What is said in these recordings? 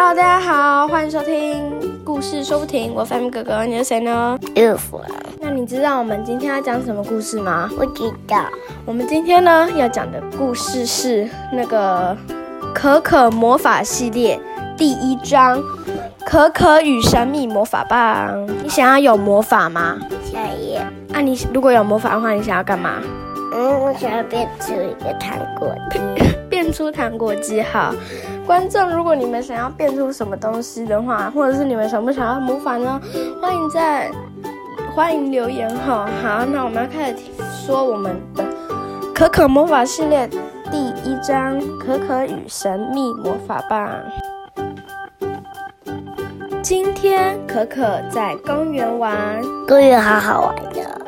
Hello，大家好，欢迎收听故事说不停。我 Fam 哥哥，你是谁呢？乐福，那你知道我们今天要讲什么故事吗？不知道。我们今天呢要讲的故事是那个可可魔法系列第一章《可可与神秘魔法棒》。你想要有魔法吗？想要。那。啊，你如果有魔法的话，你想要干嘛？嗯，我想要变出一个糖果机。变出糖果机好。观众，如果你们想要变出什么东西的话，或者是你们想不想要魔法呢？欢迎在欢迎留言哈。好，那我们要开始说我们的可可魔法系列第一章《可可与神秘魔法棒》。今天可可在公园玩，公园好好玩的。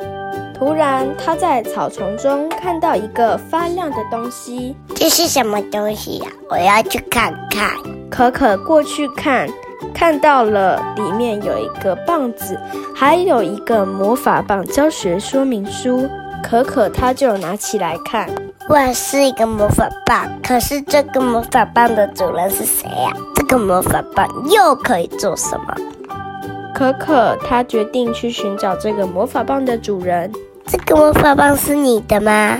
突然，他在草丛中看到一个发亮的东西。这是什么东西呀？我要去看看。可可过去看，看到了里面有一个棒子，还有一个魔法棒教学说明书。可可他就拿起来看。哇，是一个魔法棒。可是这个魔法棒的主人是谁呀？这个魔法棒又可以做什么？可可他决定去寻找这个魔法棒的主人。这个魔法棒是你的吗？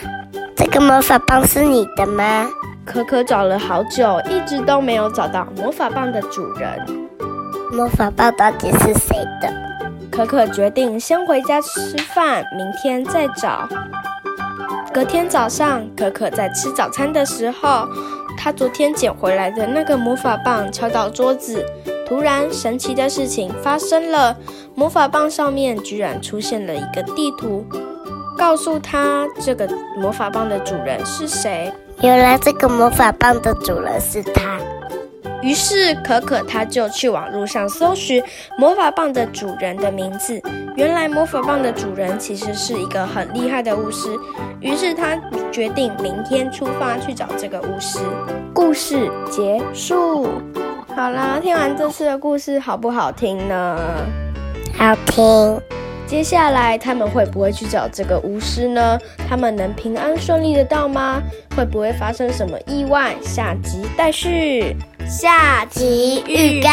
这个魔法棒是你的吗？可可找了好久，一直都没有找到魔法棒的主人。魔法棒到底是谁的？可可决定先回家吃饭，明天再找。隔天早上，可可在吃早餐的时候，她昨天捡回来的那个魔法棒敲到桌子。突然，神奇的事情发生了，魔法棒上面居然出现了一个地图。告诉他这个魔法棒的主人是谁？原来这个魔法棒的主人是他。于是可可他就去网络上搜寻魔法棒的主人的名字。原来魔法棒的主人其实是一个很厉害的巫师。于是他决定明天出发去找这个巫师。故事结束。好啦，听完这次的故事好不好听呢？好听。接下来他们会不会去找这个巫师呢？他们能平安顺利的到吗？会不会发生什么意外？下集待续。下集预告：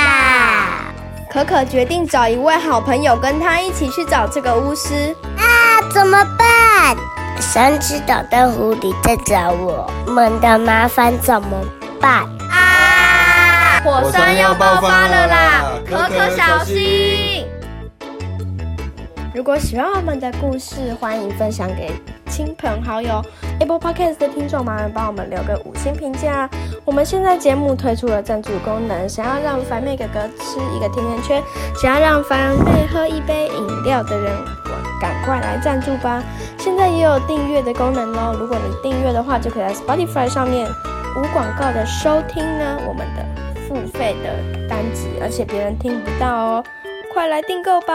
可可决定找一位好朋友跟他一起去找这个巫师。啊，怎么办？三只捣蛋狐狸在找我们的麻烦怎么办？啊！火山要爆发了啦！可可小心。如果喜欢我们的故事，欢迎分享给亲朋好友。Apple Podcast 的听众们，帮我们留个五星评价。我们现在节目推出了赞助功能，想要让凡妹哥哥吃一个甜甜圈，想要让凡妹喝一杯饮料的人，赶快来赞助吧！现在也有订阅的功能哦。如果你订阅的话，就可以在 Spotify 上面无广告的收听呢我们的付费的单集，而且别人听不到哦。快来订购吧！